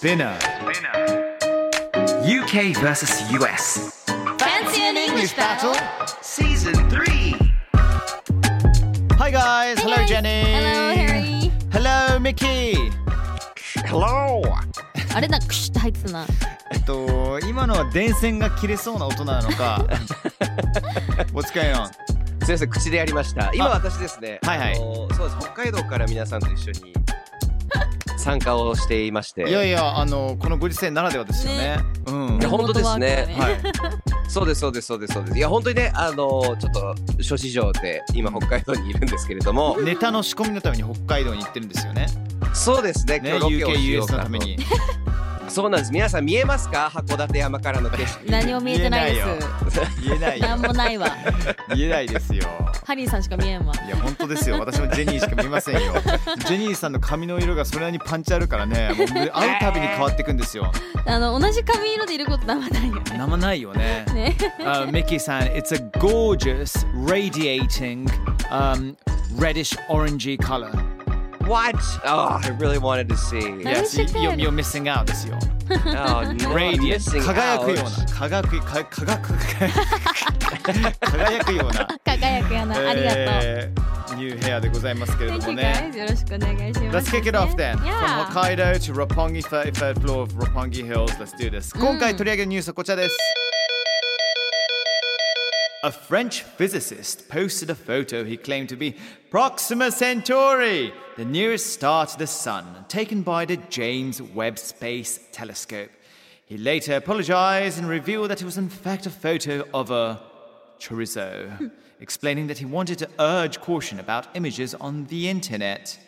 Spinner. UK versus US. Fancy an English battle Season 3. Hi guys. Hello Jenny. Hello, Harry. Hello Mickey. Hello. あれだ、クシュって入ってたな。えっと今のは電線が切れそうな音なのか。What's going on? すみません口でやりました今あ私ですねはいはいあのそうです北海道から皆さんと一緒に参加をしていましていやいやあのこのご時世ならではですよね。うんいや。本当ですねはい。そうですそうですそうですそうですいや本当にねあのちょっと諸事情で今北海道にいるんですけれども ネタの仕込みのために北海道に行ってるんですよね。そうですねね今日ロケをしようかとのために。そうなんです皆さん見えますか？函館山からの景色 何も見えてないで言えないす。よ。なんもないわ。言えないですよ。ハリーさんしか見えんわ。いや本当ですよ私もジェニーしか見えませんよ ジェニーさんの髪の色がそれなりにパンチあるからねもう会うたびに変わっていくんですよあの、同じ髪色でいることあんまないよね。生ないよねね。uh, Mickey さん it's a gorgeous radiating um, reddish orangey color What? Oh, I really wanted to see. Yes, you, you're, you're missing out ですよ。Oh, no, I'm Radiant missing 輝くよ out. うな輝くか輝く輝くような。輝くような、ありがとう。う。ニューヘアでございますけれど Thank も you ね。guys. よろしくお願いしま Let's kick it off then. From Hokkaido to Roppongi 33rd floor of Roppongi Hills. Let's do this. Mm. 今回取り上げるニュースはこちらです。A French physicist posted a photo he claimed to be Proxima Centauri, the nearest star to the Sun, taken by the James Webb Space Telescope. He later apologized and revealed that it was in fact a photo of a chorizo, explaining that he wanted to urge caution about images on the internet.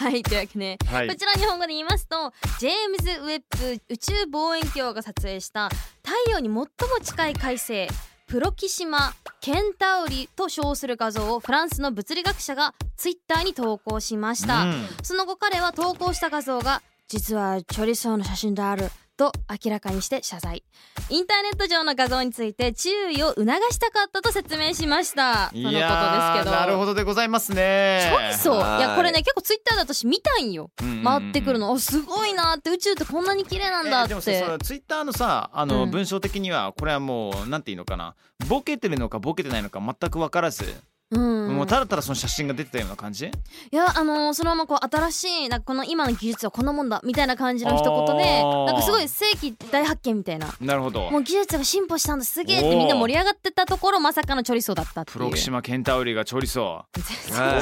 はい、というわけで、はいこちら日本語で言いますと、ジェームズ・ウェッブ宇宙望遠鏡が撮影した太 陽に最も近い海星、プロキシマ・ケンタウリと称する画像をフランスの物理学者がツイッターに投稿しました。うんその後彼は投稿した画像が実はチョリソーの写真であると明らかにして謝罪。インターネット上の画像について注意を促したかったと説明しました。とのことですけど。なるほどでございますね。チョリソーはい。いやこれね結構ツイッターで私見たんよ。うんうんうん。回ってくるの。おすごいなって宇宙ってこんなに綺麗なんだっえーでもツイッターのさあの、うん。文章的にはこれはもうなんていうのかな。ボケてるのかボケてないのか全く分からず、うんもうただただその写真が出てたような感じ？いやあのーそのままこう新しいなんかこの今の技術はこんなもんだみたいな感じの一言であー。なんかすごい世紀大発見みたいななるほど。もう技術が進歩したんだすげえってみんな盛り上がってたところまさかのチョリソーだったっていう。プロキシマケンタウリがチョリソは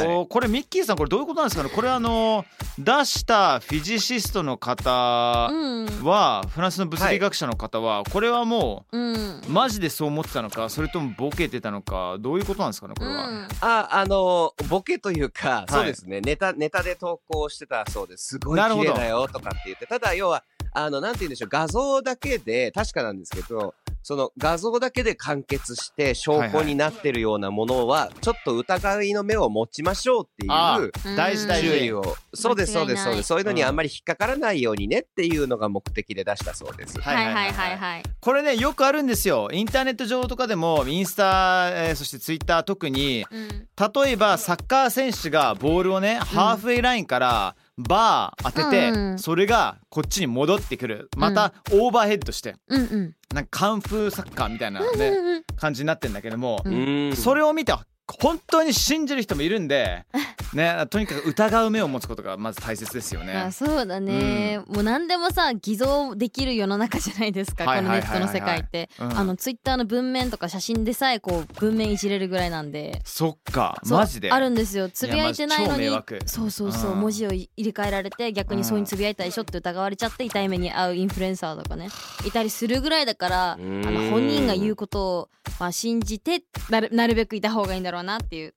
い おーこれミッキーさんこれどういうことなんですかね？これあの出したフィジシストの方うん。は、フランスの物理学者の方は、これはもうん。うマジでそう思ってたのかそれともボケてたのかどういうことなんですかねこれは、うん。あ、あの、ボケというか、い。そうですね、ネタ、ネタで投稿してたそうです。すごいなるほど。綺麗だよとかって言って、ただ要は、あの、なんて言うんでしょう、画像だけで、確かなんですけど、その画像だけで完結して証拠になってるようなものは、ちょっと疑いの目を持ちましょうってあいううん大事大事。注意を。そうです、そうです、そうです。そういうのにうん。あんまり引っかからないようにねっていうのが目的で出したそうです。はいはいはいはい。これねよくあるんですよ。インターネット上とかでもインスタ、えーそしてツイッター特にうん。例えばサッカー選手がボールをね、ハーフウェイラインからバー当てて、うんそれがこっちに戻ってくる。またオーバーヘッドしてうんうん。なんかカンフーサッカーみたいな、ねうんうん感じになってんだけども、ううん。ん。それを見て本当に信じる人もいるんで、ね、とにかく疑う目を持つことがまず大切ですよあね。そうだね、もう何でもさ偽造できる世の中じゃないですか、はいこのネットの世界って、うん。あのツイッターの文面とか写真でさえこう文面いじれるぐらいなんで。そっかマジで。あるんですよ。つぶやいてないのにそうそうそう、うん。文字を入れ替えられて逆にそうにつぶやいたでしょって疑われちゃって痛い目に遭うインフルエンサーとかねいたりするぐらいだからあん。の本人が言うことを、まあ、信じてなるなるべくいた方がいいんだろうなっていう。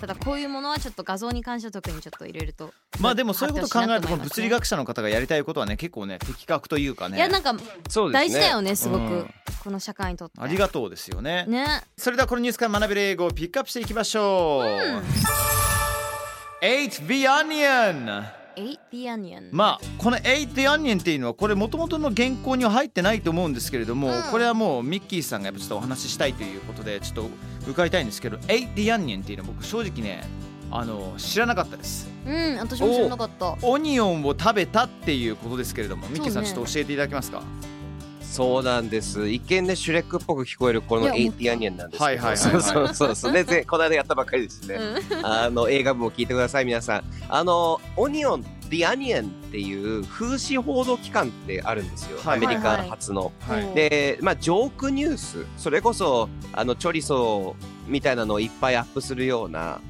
ただこういうものはちょっと画像に関しては特にちょっと入れるとまあでもそういうこと考えると物理学学者の方がやりたいことはね結構ね的確というかねいやなんかそうですね。大事だよねすごく、うんこの社会にとって。ありがとうですよね。ね。それではこのニュースから学べる英語をピックアップしていきましょう、8 the onion Eight the onion まあこの8 the onion っていうのはこれ元々の原稿には入ってないと思うんですけれども、うん。これはもうミッキーさんがやっぱちょっとお話ししたいということでちょっと伺いたいんですけど8 the onion っていうのは僕正直ねあの知らなかったです。うん私も知らなかった。オニオンを食べたっていうことですけれどもミッキーさんちょっと教えていただけますか？そうなんです。一見ね、シュレックっぽく聞こえるこのエイティアニアンなんですけど。はいはいはいはいそうそうそうそう。ね、ぜこの間やったばっかりですね。あの、映画部も聞いてください、皆さん。あの、オニオン、The Onion っていう風刺報道機関ってあるんですよ。はいアメリカ初の。はいで、まあ、ジョークニュース、それこそ、あの、チョリソーみたいなのをいっぱいアップするような、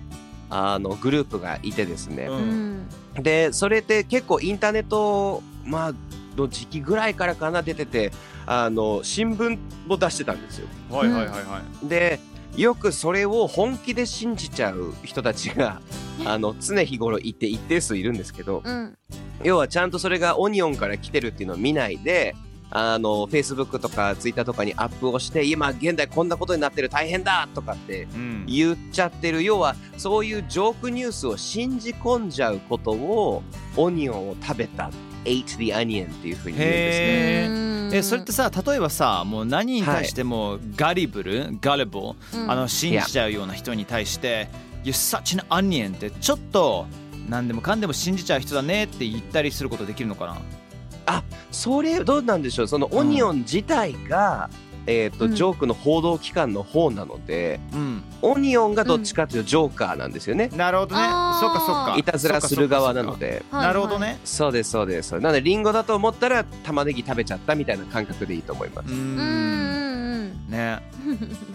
あの、グループがいてですね。ううんんで、それって結構インターネット、まあ、の時期ぐらいからかな出てて、あの、新聞を出してたんですよ。はいはいはいはい。で、よくそれを本気で信じちゃう人たちが、あの、常日頃いて一定数いるんですけど、うん。要はちゃんとそれがオニオンから来てるっていうのを見ないで、あの、Facebook とか Twitter とかにアップをして、今現代こんなことになってる大変だとかってうん。言っちゃってる。要は、そういうジョークニュースを信じ込んじゃうことを、オニオンを食べた、ate the onion っていうふうに言うんですね。ええそれってさ例えばさもう何に対してもガリブル、ガリボうん。あの信じちゃうような人に対して「You're such an onion」ってちょっと何でもかんでも信じちゃう人だねって言ったりすることできるのかな？それ、どうなんでしょう。そのオニオン自体が、えっ、と、うん。ジョークの報道機関の方なので、うん。オニオンがどっちかというとジョーカーなんですよね。なるほどね。そっかそっか。いたずらする側なので。はいなるほどね。そうです、そうです。なので、リンゴだと思ったら、玉ねぎ食べちゃったみたいな感覚でいいと思います。う。ーうんうんうん。んね。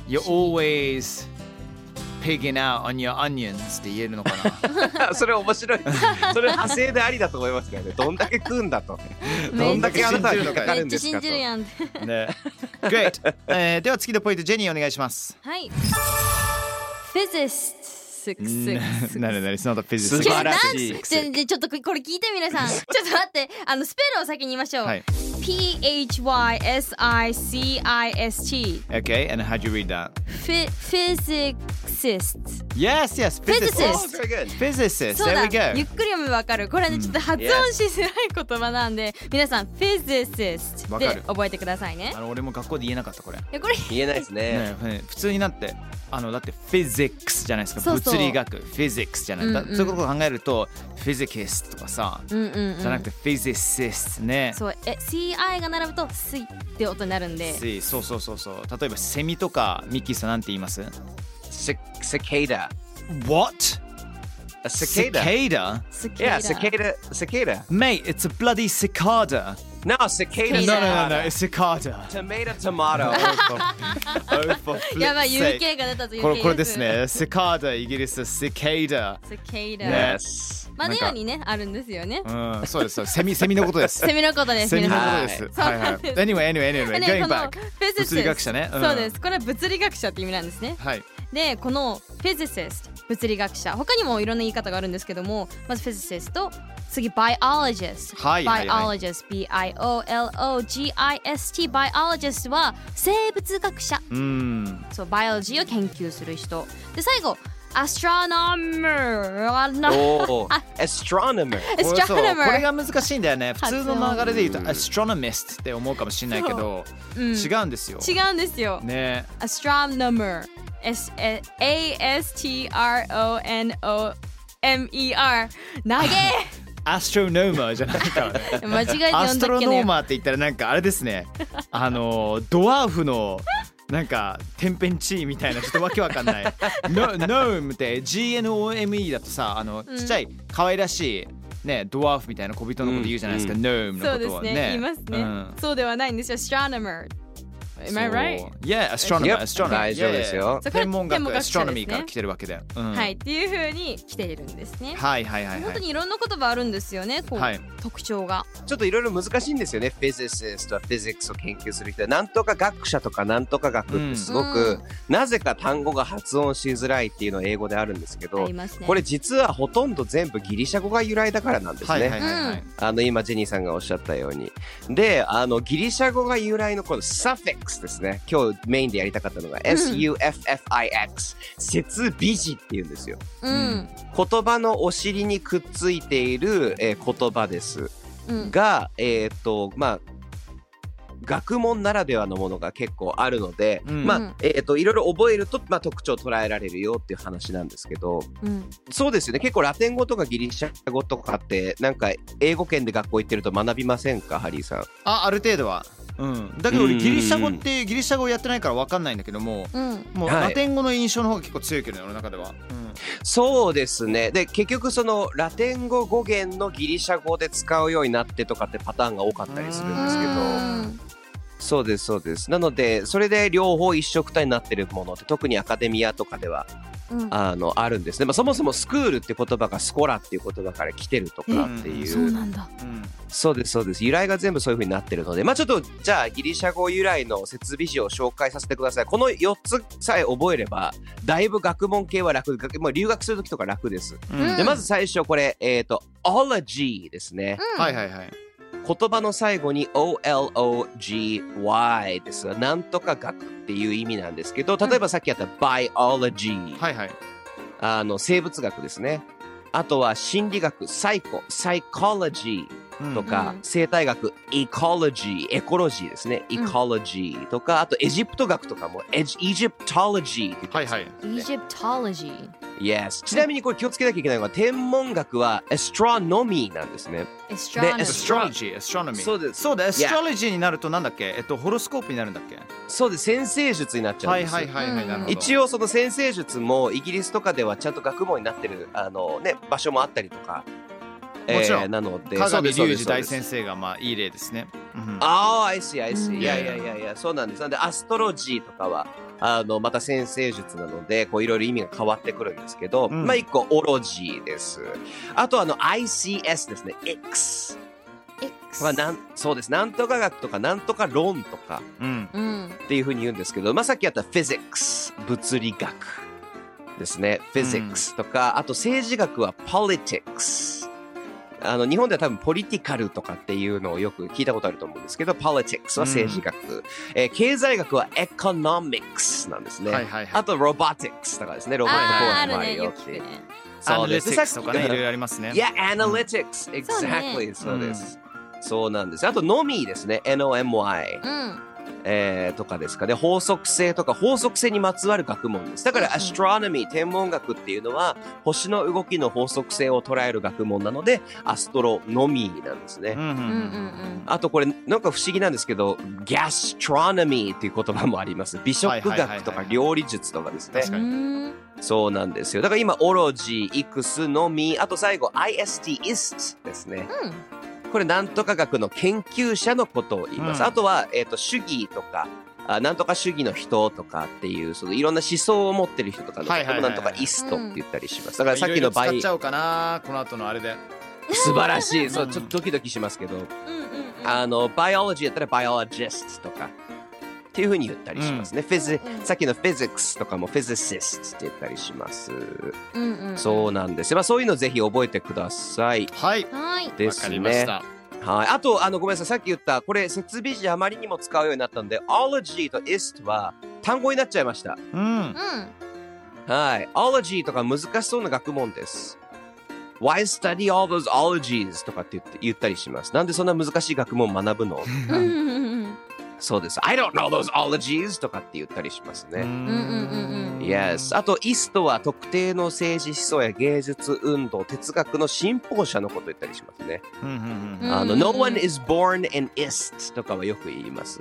You're always pigging out on your onions って言えるのかな？それ面白い。それ派生でありだと思いますからね。どんだけ食うんだと。う んどんだけあなたは引っかかるんですかと。じるやん。ってね。Great、えーでは次のポイントジェニーお願いします。はい。Physicist スクスクスなになに It's not a physicist 素晴らしいちょっとこれ聞いて皆さん。ちょっと待って。あのスペルを先に言いましょう、はい P-H-Y-S-I-C-I-S-T Okay and how do you read that? Phy- Physicist. Yes yes Physicist. Oh, very good. Physicist. そう there だ we go. ゆっくり読めばわかる。これねちょっと発音しづらい言葉なんで。皆さん Physicist わかる。で覚えてくださいね。あの俺も学校で言えなかったこれ。いやこれ。言えないですね。ねね普通になってあのだって physics じゃないですか。そうそう。物理学。physics じゃない、だうんうん。そういうことを考えると physicist とかさ、うんうんうん。じゃなくて physicist ね。そうえ CI が並ぶと「スイ」って音になるんでしそうそうそうそう例えばセミとかミッキーさんなんて言います Cic- Cicada. What? A cicada. Cicada? スキ Yeah, cicada. Cicada. Mate, it's a bloody cicada. No, cicada. No, Cicada. no, no, no, it's cicada. Tomato, tomato. oh, for やばい. UK が出たぞ UK これこれですね。cicada イギリス cicada。スケイダね yes. マネアにねあるんですよねうん、そうです。セミセミのことです。セミのことですセミのことです。はいはい。Anyway, anyway, anyway, ね going この back. 物理学者ね。んそうですこれは物理学者って意味なんですねはい。でこの physicist 物理学者。他にもいろんな言い方があるんですけどもまず physicist と次 biologist はいはいはい。biologist B-I-O-L-O-G-I-S-T biologist は生物学者。うん。そうバイオロジーを研究する人。で最後 astronomer おー。astronomer. これが難しいんだよね。普通の流れで言うとうん astronomist って思うかもしれないけど、うん。違うんですよ。違うんですよ。ね。astronomer S A S T R O N O M E R 投げ astronomer じゃないからね。間違えて astronomer って言ったらなんかあれですね。あのドワーフのなんか天変地異みたいなちょっとわけわかんない。ノノームって GNOME だとさあのうんちっちゃい可愛らしいねドワーフみたいな小人のこと言うじゃないですか。うんノームのそうことはね。ですね言いますね、うんそうではないんですよ astronomer Am I right? Yeah, astronomer, Yep. astronomer. 大丈夫ですよ天文学、天文学者 astronomy ですね。から来てるわけだよ。うん。はい。っていう風に来ているんですね。はいはいはいはい。本当にいろんな言葉あるんですよね。こう、はい。特徴が。ちょっといろいろ難しいんですよね。フィジシストはフィジックスを研究する人。は、なんとか学者とかなんとか学ってすごく、なぜか単語が発音しづらいっていうのは英語であるんですけあどり、ますね。これ実はほとんど全部ギリシャ語が由来だからなんですね。はいはいはい。はい。あの今ジェニーさんがおっしゃったように。で、あのギリシャ語が由来のこの suffix ですね。今日メインでやりたかったのが suffix 接尾詞っていうんですよ。うん言葉のお尻にくっついている、えー言葉です。うんが、えーっと、まあ、学問ならではのものが結構あるので、うんまあうん、えーっと、いろいろ覚えると、まあ、特徴を捉えられるよっていう話なんですけど、うんそうですよね。結構ラテン語とかギリシャ語とかって、なんか英語圏で学校行ってると学びませんか、ハリーさん？あ、ある程度は。うん。だけど俺ギリシャ語ってギリシャ語やってないからわかんないんだけども、うんもうはいラテン語の印象の方が結構強いけどね、俺の中では。そうですね。で、結局そのラテン語語源のギリシャ語で使うようになってとかってパターンが多かったりするんですけど、うんそうです、そうです。なので、それで両方一緒くたになってるものって、特にアカデミアとかでは、うんあの、あるんですね。まあ、そもそもスクールって言葉がスコラっていう言葉から来てるとかっていう。そうなんだそうです、そうです。由来が全部そういう風になってるので、まあちょっと、じゃあギリシャ語由来の設備詞を紹介させてください。この4つさえ覚えれば、だいぶ学問系は楽、学もう留学するときとか楽です。うんで、まず最初これ、えっ、と、ology ですね。はいはいはい。言葉の最後に OLOGY ですが、なんとか学っていう意味なんですけど、例えばさっきやった biology、はいはい。あの生物学ですね。あとは心理学、サイコ、psychology うんとか、うん生態学、ecology、エコロジーですね。うん ecology とか、あとエジプト学とかも、エジ Egyptology って言ったりするんですね。Egyptology Yes. ちなみにこれ気をつけなきゃいけないのは、天文学は astronomy なんですね。Astronomy astrology、astronomy。そうですそうだ、astrology になるとなんだっけ？えっと、ホロスコープになるんだっけ？そうです。先生術になっちゃうんですよ。はいはいはいはい、なるほど。一応その先生術もイギリスとかではちゃんと学問になってるあの、ね、場所もあったりとか、もちろんえーなので鏡そうです隆二大先生がまあいい例ですね。うんああ、I see, I んいやいやいやいや、そうなんです。なんで、アストロジーとかは、あの、また先生術なので、こう、いろいろ意味が変わってくるんですけど、うんまあ、一個、オロジーです。あと、あの、ICS ですね。X。X はなん、そうです。なんとか学とか、なんとか論とかうん。うんっていうふうに言うんですけど、まあ、さっきやった Physics、物理学ですね。Physics とか、あと政治学は Politics。あの、日本では多分ポリティカルとかっていうのをよく聞いたことあると思うんですけど、Politics は政治学。えー経済学は Economics なんですね。はいはいはいあと Robotics とかですね。ロボット工学もああるよっていう。そうです。アナリティクスとかね、いろいろろ。ありますね。いや、Analytics。そうね Exactly. そうです。そうなんです。あと、ノミですね。N-O-M-Y。うんえーとかですかね、法則性とか法則性にまつわる学問です。だから、うんアストロノミー、天文学っていうのは、星の動きの法則性を捉える学問なので、アストロノミーなんですね。うんうんうんうんあとこれ、なんか不思議なんですけど、ガストロノミーっていう言葉もあります。美食学とか料理術とかですねそうなんですよ。だから今、オロジー、イクス、ノミー、あと最後、IST、イストですね。これ、なんとか学の研究者のことを言います。うんあとは、えっ、と、主義とか、あなんとか主義の人とかっていう、そのいろんな思想を持ってる人とかのことはいはいはいはいもなんとか ist って言ったりします。だからさっきのバイ使っち、ゃおうかな、この後のあれで。素晴らしい。そうう、んちょっとドキドキしますけど、うんうんあの、 biology やったら biologist とか、っていうふうに言ったりしますね。フィズうんさっきの physics とかも physicist って言ったりします。うんうんうんそうなんですよ。まあそういうのぜひ覚えてください。はい。はいですわかりましね。た。はい。あと、あの、ごめんなさい。さっき言った、これ、設備時あまりにも使うようになったんで、ology と ist は単語になっちゃいました。うん。うんはい。ology とか難しそうな学問です。Why study all those ologies? とかって言って言ったりします。なんでそんな難しい学問を学ぶの？うんうんうんそうです。I don't know those ologies! とかって言ったりしますね。うんうんうん Yes. あと、イストは特定の政治思想や芸術運動、哲学の信奉者のことを言ったりしますね。あの、No one is born an ist とかはよく言います。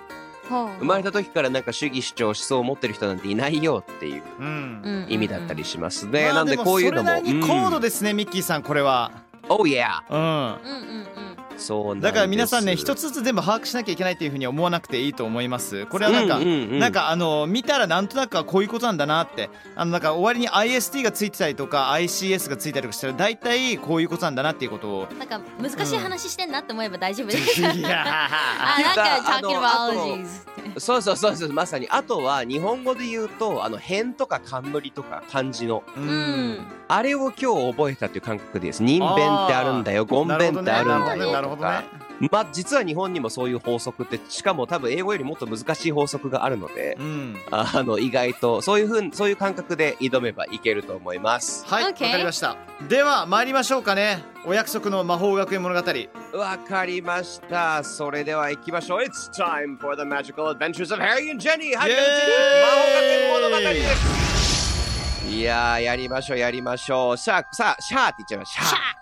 はあ生まれた時からなんか主義主張思想を持ってる人なんていないよっていううん。うん意味だったりしますね。まあなんでこういうのも。それなりに高度うんですね、ミッキーさん、これは。Oh yeah! うん。うんうんうんそうだから皆さんね一つずつ全部把握しなきゃいけないっていうふうに思わなくていいと思います。これはなんか、うんうんうん。なんかあの見たらなんとなくはこういうことなんだなって。あのなんか終わりに IST がついてたりとか ICS がついたりとかしたら大体こういうことなんだなっていうことを。なんか難しい話してんなって思えば大丈夫です。いやあ、なんか talking あ about と allergies。そうそうそうそう。まさに。あとは日本語で言うとあの辺とか冠とか漢字の。ううん。あれを今日覚えたっていう感覚です。人弁ってあるんだよ。言弁ってあるんだよ。なるほどね。なるとほどね。かまあ実は日本にもそういう法則ってしかも多分英語よりもっと難しい法則があるのでうん。あの意外とそういうふうにそういう感覚で挑めばいけると思います。はいわ Okay かりました。では参りましょうかね。お約束の魔法学園物語。わかりました。それでは行きましょう。It's time for the magical adventures of Harry and Jenny. 魔法学園物語です。いやーやりましょうやりましょう。さあさあシャーって言っちゃいましたシャー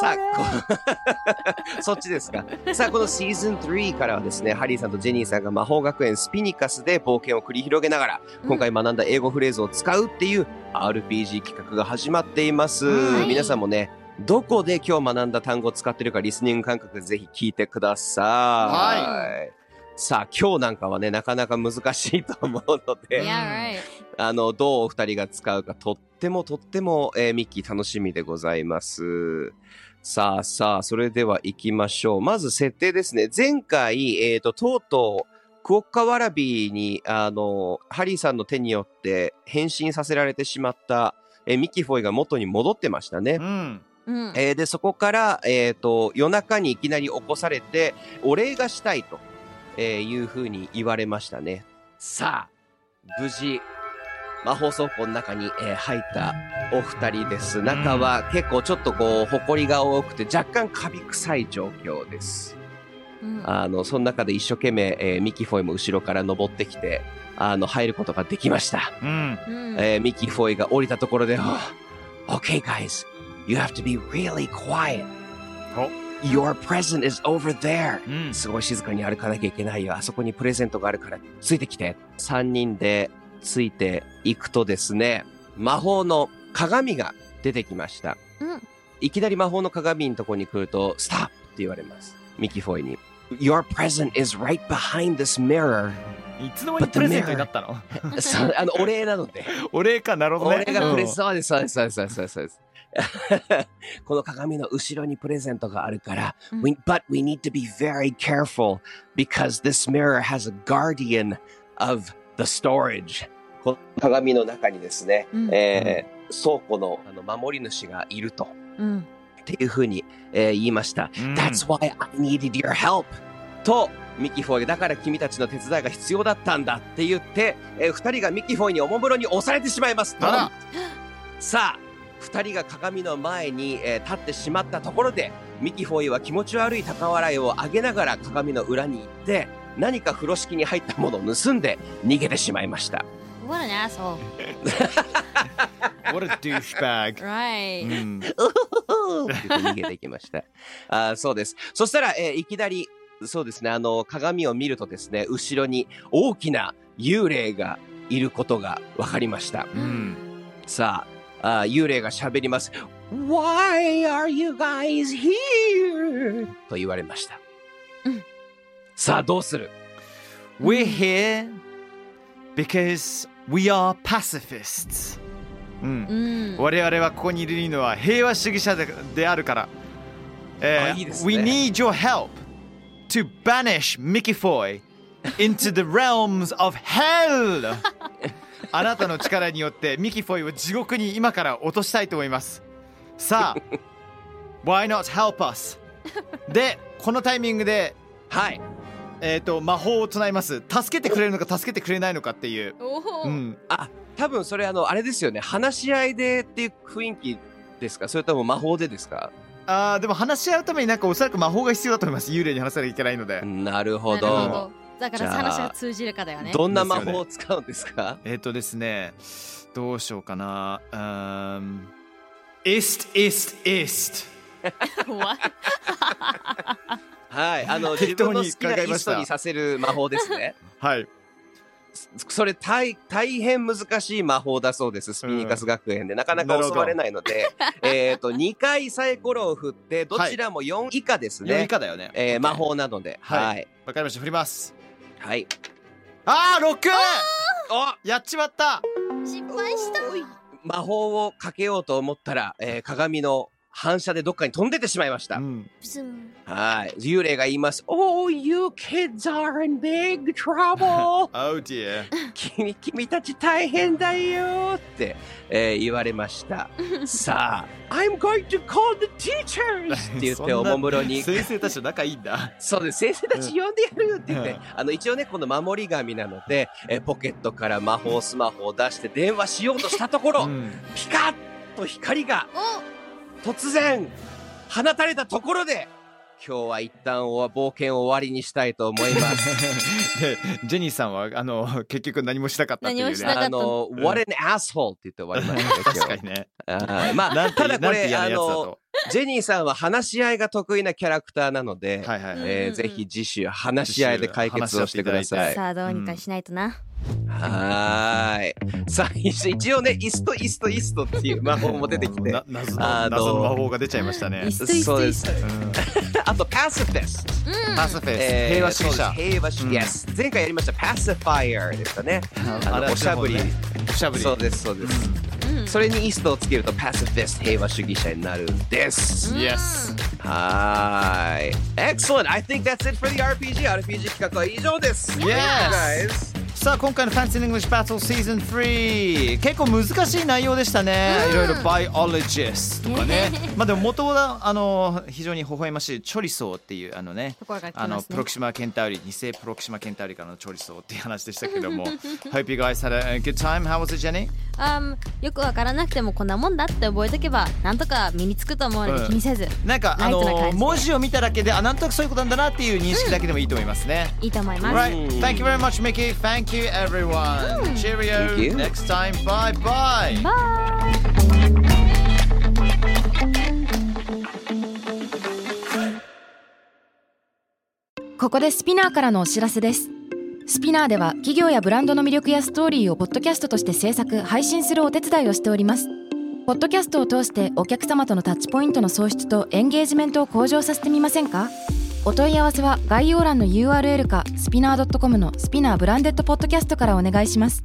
さあこ そっちですか。さあこのシーズン3からはですねハリーさんとジェニーさんが魔法学園スピニカスで冒険を繰り広げながら今回学んだ英語フレーズを使うっていう RPG 企画が始まっています、はい。皆さんもねどこで今日学んだ単語を使ってるかリスニング感覚でぜひ聞いてください。はさあ今日なんかはねなかなか難しいと思うので、Yeah, right. あの、どうお二人が使うか、とってもとっても、えーミッキー楽しみでございます。さあさあ、それでは行きましょう。まず設定ですね。前回、えっ、と、とうとう、クオッカワラビーに、あの、ハリーさんの手によって変身させられてしまった、えーミッキーフォイが元に戻ってましたね。うんうん。えーで、そこから、えっ、と、夜中にいきなり起こされて、お礼がしたいと、えーいうふうに言われましたね。さあ、無事、魔法倉庫の中に、えー入ったお二人です。中は結構ちょっとこう、埃が多くて若干カビ臭い状況です。うんあの、その中で一生懸命、えーミキフォイも後ろから登ってきて、あの、入ることができました。うんうんえーミキフォイが降りたところで、oh, Okay, guys, you have to be really quiet. お Your present is over there. うんすごい静かに歩かなきゃいけないよ。あそこにプレゼントがあるから、ついてきて。3人でついていくとですね、魔法の鏡が出てきました。うんいきなり魔法の鏡のところに来ると、スタップって言われます。ミキフォイに。Your present is right behind this mirror. いつの間にプレゼントになったの？あの、お礼なので。お礼かなるほどね俺がプレうんゼント、です、そうです、そうです、そうです。この鏡の後ろにプレゼントがあるから、うん we, but we need to be very careful because this mirror has a guardian of the storage. この鏡の中にですね、うんえー倉庫のあの守り主がいると。うんっていうふうに、えー言いました。うん That's why I needed your help. と、ミキフォイが、だから君たちの手伝いが必要だったんだって言って、えー二人がミキフォイにおもむろに押されてしまいます。さあ、二人が鏡の前に、えー立ってしまったところで、ミキフォイは気持ち悪い高笑いを上げながら鏡の裏に行って、何か風呂敷に入ったものを盗んで逃げてしまいました。What an asshole. What a douchebag う Right. 逃げていきました。あーそうです。そしたら、えーいきなり、そうですね、あの、鏡を見るとですね、後ろに大きな幽霊がいることが分かりました。うんさあ、あー幽霊が喋ります。Why are you guys here? と言われました。うんさあ、どうする We're here because we are pacifists うんうん。我々はここにいるのは平和主義者でであるから。えーあいいですね We need your help to banish Mickey Foy into the realms of hell! あなたの力によってミキフォイを地獄に今から落としたいと思います。さあ、Why not help us? で、このタイミングで、はい。えー、と魔法を唱えます。助けてくれるのか助けてくれないのかっていう。うん、あ、多分それあの、あれですよね。話し合いでっていう雰囲気ですか？それとも魔法でですか？あーでも話し合うためになんかおそらく魔法が必要だと思います。幽霊に話さなきゃいけないので。なるほなるど。だから話が通じるかだよね。どんな魔法を使うんですか？えっ、とですね、どうしようかな。うーん。Ist, ist, ist. はい。あの、自分の好きなイストにさせる魔法ですね。はい。それ大大変難しい魔法だそうです、スピニカス学園で。なかなか教われないので、えっと、2回サイコロを振って、どちらも4以下です4ね。以下だよね。えー魔法なので。はいはい。わかりました。振ります。はい。あー、6! おやっちまった。失敗した。魔法をかけようと思ったら、えー鏡の反射でどっかに飛んでってしまいました。うん。はい。幽霊が言います。Oh, you kids are in big trouble! Oh dear. 君、君たち大変だよって、えー言われました。さあ、I'm going to call the teachers! って言っておもむろに。先生たちと仲いいんだ。そうです。先生たち呼んでやるって言って、うんあの、一応ね、この守り神なので、えーポケットから魔法スマホを出して電話しようとしたところ、うんピカッと光がお突然放たれたところで今日は一旦お冒険を終わりにしたいと思います。で、ジェニーさんは、あの、結局何もしなかったっていうね。何もしなかったあの、ん What an asshole って言って終わりましたね。確かにね。今日はいまあ、なんてただこれ、なんて嫌なあの、やつだと。ジェニーさんは話し合いが得意なキャラクターなので、はいはいはい。えーぜひ次週話し合いで解決をしてください。さあどうにかしないとな、はーい。さあ、一一応ね、 ist ist ist っていう魔法も出てきてな、謎あのの謎の魔法が出ちゃいましたね。ist そうです ist。うんあと、 pacifist。パスフェス、えー平和主義者。平和主義、うん Yes 前回やりました pacifier でしたね。あのおしゃぶり。おしゃぶり。そうです、そうです。うんそれにイストをつけるとパシフィスト平和主義者になるんです。 Yes. はーい。Excellent! I think that's it for the RPG. RPG 企画は以上です。 Yes! Guys. さあ今回の Fancy English Battle Season 3結構難しい内容でしたね、いろいろ Biologist とかね。まあでも元はあの非常に微笑ましいチョリソーっていうあのねところから来あのプロキシマケンタウリ偽プロキシマケンタウリからのチョリソーっていう話でしたけども。Hope you guys had a good time. How was it Jenny? あんよくわからなくてもこんなもんだって覚えとけばなんとか身につくと思うのうん。で気にせず、なんかあの文字を見ただけであなんとなくそういうことなんだなっていう認識だけでもいいと思いますね、いいと思います、Right. Thank you very much, Mickey. Thank you, everyone. Cheerio. Thank you. Next time. Bye bye. ここでスピナーからのお知らせですスピナーでは企業やブランドの魅力やストーリーをポッドキャストとして制作配信するお手伝いをしておりますポッドキャストを通してお客様とのタッチポイントの創出とエンゲージメントを向上させてみませんか？お問い合わせは概要欄の URL かスピナー .com のスピナーブランデッドポッドキャストからお願いします。